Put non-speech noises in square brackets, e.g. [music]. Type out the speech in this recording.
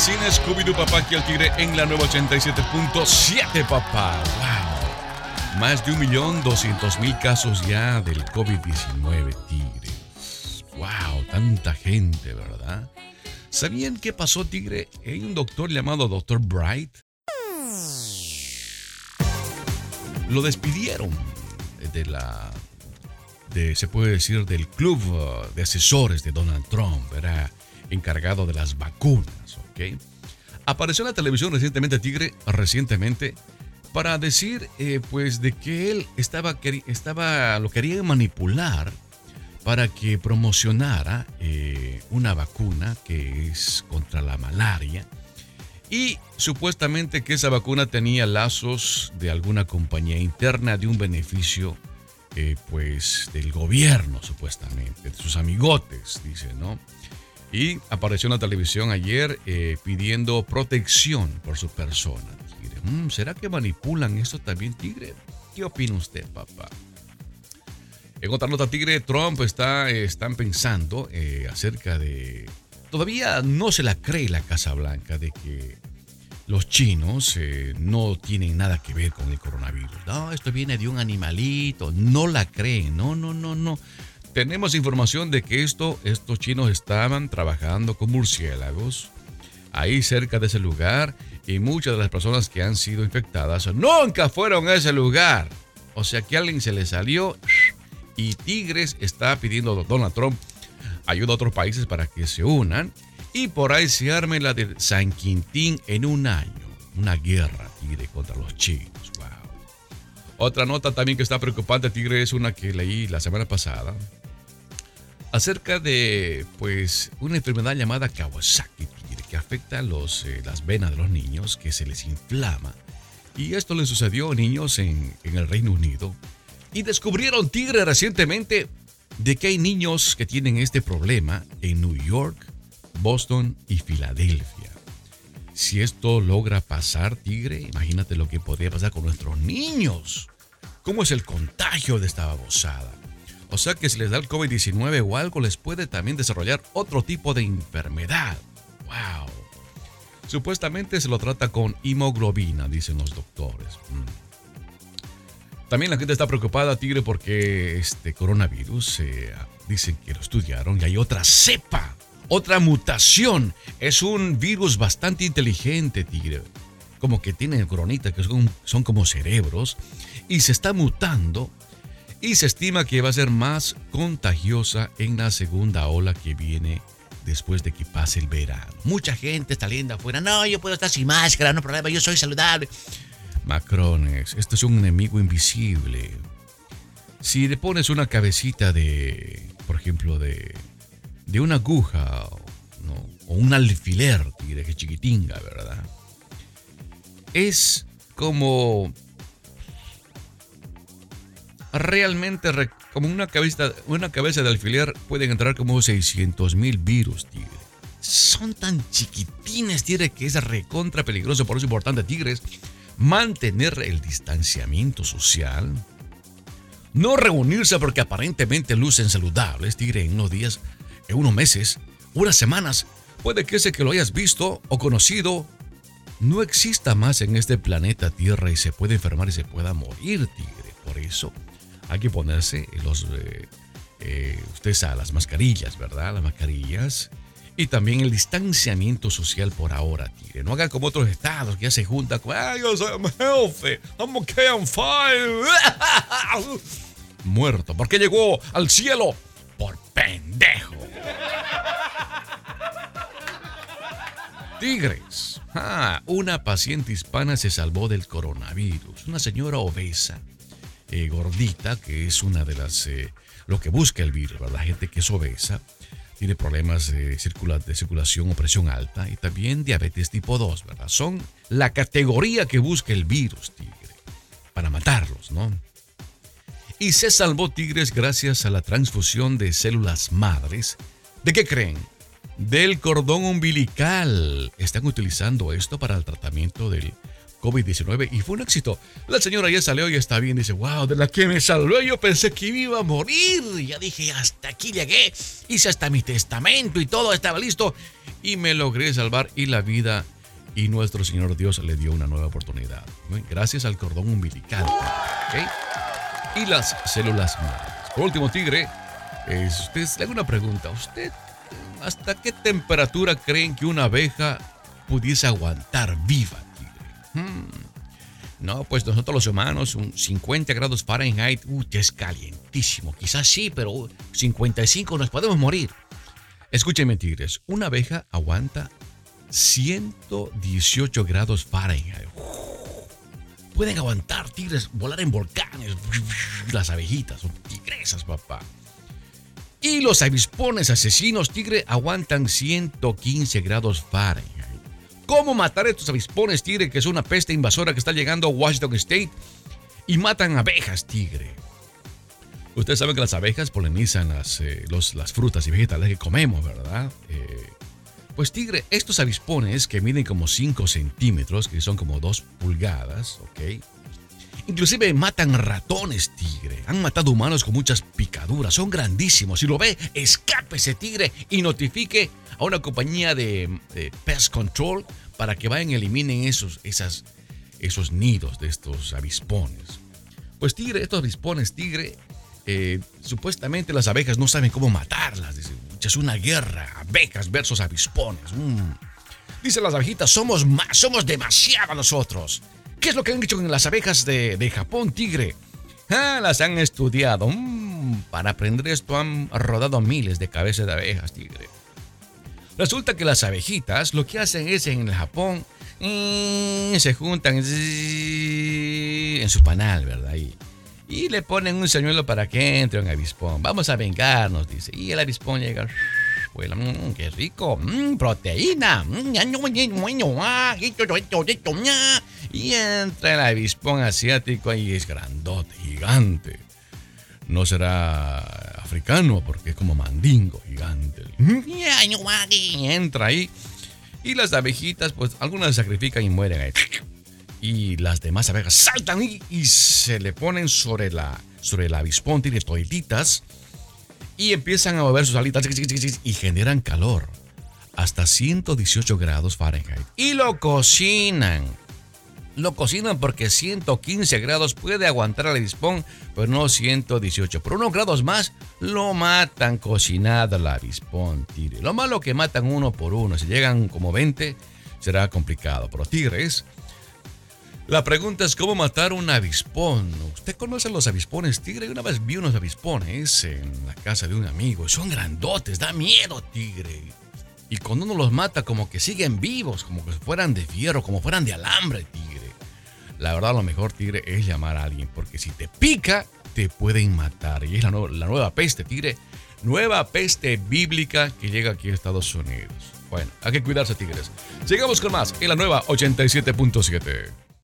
sin Scooby-Doo, papá, aquí el tigre en la nueva 87.7, papá. Wow. Más de un millón doscientos mil casos ya del COVID-19, tigres. Wow, tanta gente, ¿verdad? ¿Sabían qué pasó, tigre? Hay un doctor llamado Dr. Bright. Lo despidieron de la de, se puede decir, del club uh, de asesores de Donald Trump, era encargado de las vacunas, Apareció en la televisión recientemente, Tigre, recientemente, para decir, eh, pues, de que él estaba, estaba, lo quería manipular para que promocionara eh, una vacuna que es contra la malaria y supuestamente que esa vacuna tenía lazos de alguna compañía interna de un beneficio eh, pues del gobierno supuestamente, de sus amigotes, dice, ¿no? Y apareció en la televisión ayer eh, pidiendo protección por su persona. Tigre. Mm, ¿Será que manipulan eso también, Tigre? ¿Qué opina usted, papá? En otra nota, Tigre, Trump está, están pensando eh, acerca de... Todavía no se la cree la Casa Blanca de que los chinos eh, no tienen nada que ver con el coronavirus. No, esto viene de un animalito. No la creen. No, no, no, no. Tenemos información de que esto, estos chinos estaban trabajando con murciélagos ahí cerca de ese lugar y muchas de las personas que han sido infectadas nunca fueron a ese lugar. O sea que alguien se le salió y Tigres está pidiendo a Donald Trump ayuda a otros países para que se unan y por ahí se arme la de San Quintín en un año. Una guerra, Tigre, contra los chinos. Wow. Otra nota también que está preocupante, Tigre, es una que leí la semana pasada. Acerca de, pues, una enfermedad llamada Kawasaki, que afecta los, eh, las venas de los niños, que se les inflama. Y esto le sucedió a niños en, en el Reino Unido. Y descubrieron, Tigre, recientemente de que hay niños que tienen este problema en New York, Boston y Filadelfia. Si esto logra pasar, Tigre, imagínate lo que podría pasar con nuestros niños. ¿Cómo es el contagio de esta babosada? O sea que si les da el COVID-19 o algo, les puede también desarrollar otro tipo de enfermedad. ¡Wow! Supuestamente se lo trata con hemoglobina, dicen los doctores. Mm. También la gente está preocupada, Tigre, porque este coronavirus, eh, dicen que lo estudiaron y hay otra cepa otra mutación. Es un virus bastante inteligente, tigre. Como que tiene coronitas que son como cerebros. Y se está mutando. Y se estima que va a ser más contagiosa en la segunda ola que viene después de que pase el verano. Mucha gente está linda afuera. No, yo puedo estar sin máscara, no problema, yo soy saludable. Macrones, esto es un enemigo invisible. Si le pones una cabecita de, por ejemplo, de de una aguja o un alfiler, tigre, que chiquitinga, ¿verdad? Es como realmente como una cabeza, una cabeza de alfiler pueden entrar como 600 mil virus, tigre. Son tan chiquitines, tigre, que es recontra peligroso. Por eso es importante, tigres, mantener el distanciamiento social. No reunirse porque aparentemente lucen saludables, tigre, en unos días en unos meses, unas semanas, puede que ese que lo hayas visto o conocido no exista más en este planeta Tierra y se puede enfermar y se pueda morir, tigre. Por eso hay que ponerse los, eh, eh, usted sabe, las mascarillas, ¿verdad? Las mascarillas. Y también el distanciamiento social por ahora, tigre. No hagan como otros estados que ya se juntan con, ay, yo soy healthy, I'm okay, I'm fine. [laughs] Muerto, porque llegó al cielo por pendejo. Tigres. Ah, una paciente hispana se salvó del coronavirus. Una señora obesa, eh, gordita, que es una de las... Eh, lo que busca el virus, La gente que es obesa tiene problemas de, de circulación o presión alta y también diabetes tipo 2, ¿verdad? Son la categoría que busca el virus, tigre, para matarlos, ¿no? Y se salvó Tigres gracias a la transfusión de células madres. ¿De qué creen? del cordón umbilical. Están utilizando esto para el tratamiento del COVID-19 y fue un éxito. La señora ya salió y está bien. Dice, wow, de la que me salvó yo pensé que iba a morir. Ya dije, hasta aquí llegué. Hice hasta mi testamento y todo estaba listo. Y me logré salvar y la vida y nuestro Señor Dios le dio una nueva oportunidad. Gracias al cordón umbilical. Y las células madres. Por último, Tigre, es, usted, le hago una pregunta. ¿Usted hasta qué temperatura creen que una abeja pudiese aguantar viva? Hmm. No, pues nosotros los humanos, un 50 grados Fahrenheit, uy, es calientísimo. Quizás sí, pero 55 nos podemos morir. Escúchenme, tigres, una abeja aguanta 118 grados Fahrenheit. Pueden aguantar tigres, volar en volcanes. Las abejitas son tigresas, papá. Y los avispones asesinos tigre aguantan 115 grados Fahrenheit. ¿Cómo matar a estos avispones tigre, que es una peste invasora que está llegando a Washington State? Y matan abejas tigre. Ustedes saben que las abejas polinizan las, eh, las frutas y vegetales que comemos, ¿verdad? Eh, pues tigre, estos avispones que miden como 5 centímetros, que son como 2 pulgadas, ¿ok? Inclusive matan ratones tigre. Han matado humanos con muchas picaduras. Son grandísimos. Si lo ve, escape ese tigre y notifique a una compañía de, pest control para que vayan y eliminen esos, esas, esos nidos de estos avispones. Pues tigre, estos avispones tigre, eh, supuestamente las abejas no saben cómo matarlas. Es una guerra, abejas versus avispones. Mm. Dicen las abejitas, somos más, somos demasiado nosotros. ¿Qué es lo que han dicho con las abejas de, Japón, tigre? Ah, las han estudiado. Mm, para aprender esto han rodado miles de cabezas de abejas, tigre. Resulta que las abejitas lo que hacen es en el Japón mm, se juntan en su panal, ¿verdad? Y, y le ponen un señuelo para que entre un avispón. Vamos a vengarnos, dice. Y el avispón llega. Pues, mmm, qué rico, mmm, proteína. Y entra el avispón asiático y es grandote, gigante. No será africano porque es como mandingo, gigante. Y entra ahí. Y las abejitas, pues algunas sacrifican y mueren ahí y las demás abejas saltan y, se le ponen sobre la sobre el avispón, tiene toallitas y empiezan a mover sus alitas y generan calor hasta 118 grados Fahrenheit y lo cocinan. Lo cocinan porque 115 grados puede aguantar el avispón, pero no 118. Por unos grados más lo matan cocinado el avispón, tigre. Lo malo que matan uno por uno. Si llegan como 20 será complicado. Pero tigres la pregunta es cómo matar un avispón. ¿Usted conoce los avispones tigre? Una vez vi unos avispones en la casa de un amigo. Son grandotes, da miedo, tigre. Y cuando uno los mata, como que siguen vivos, como que fueran de fierro, como fueran de alambre, tigre. La verdad, lo mejor, tigre, es llamar a alguien, porque si te pica, te pueden matar. Y es la, la nueva peste, tigre. Nueva peste bíblica que llega aquí a Estados Unidos. Bueno, hay que cuidarse, tigres. Sigamos con más en la nueva 87.7.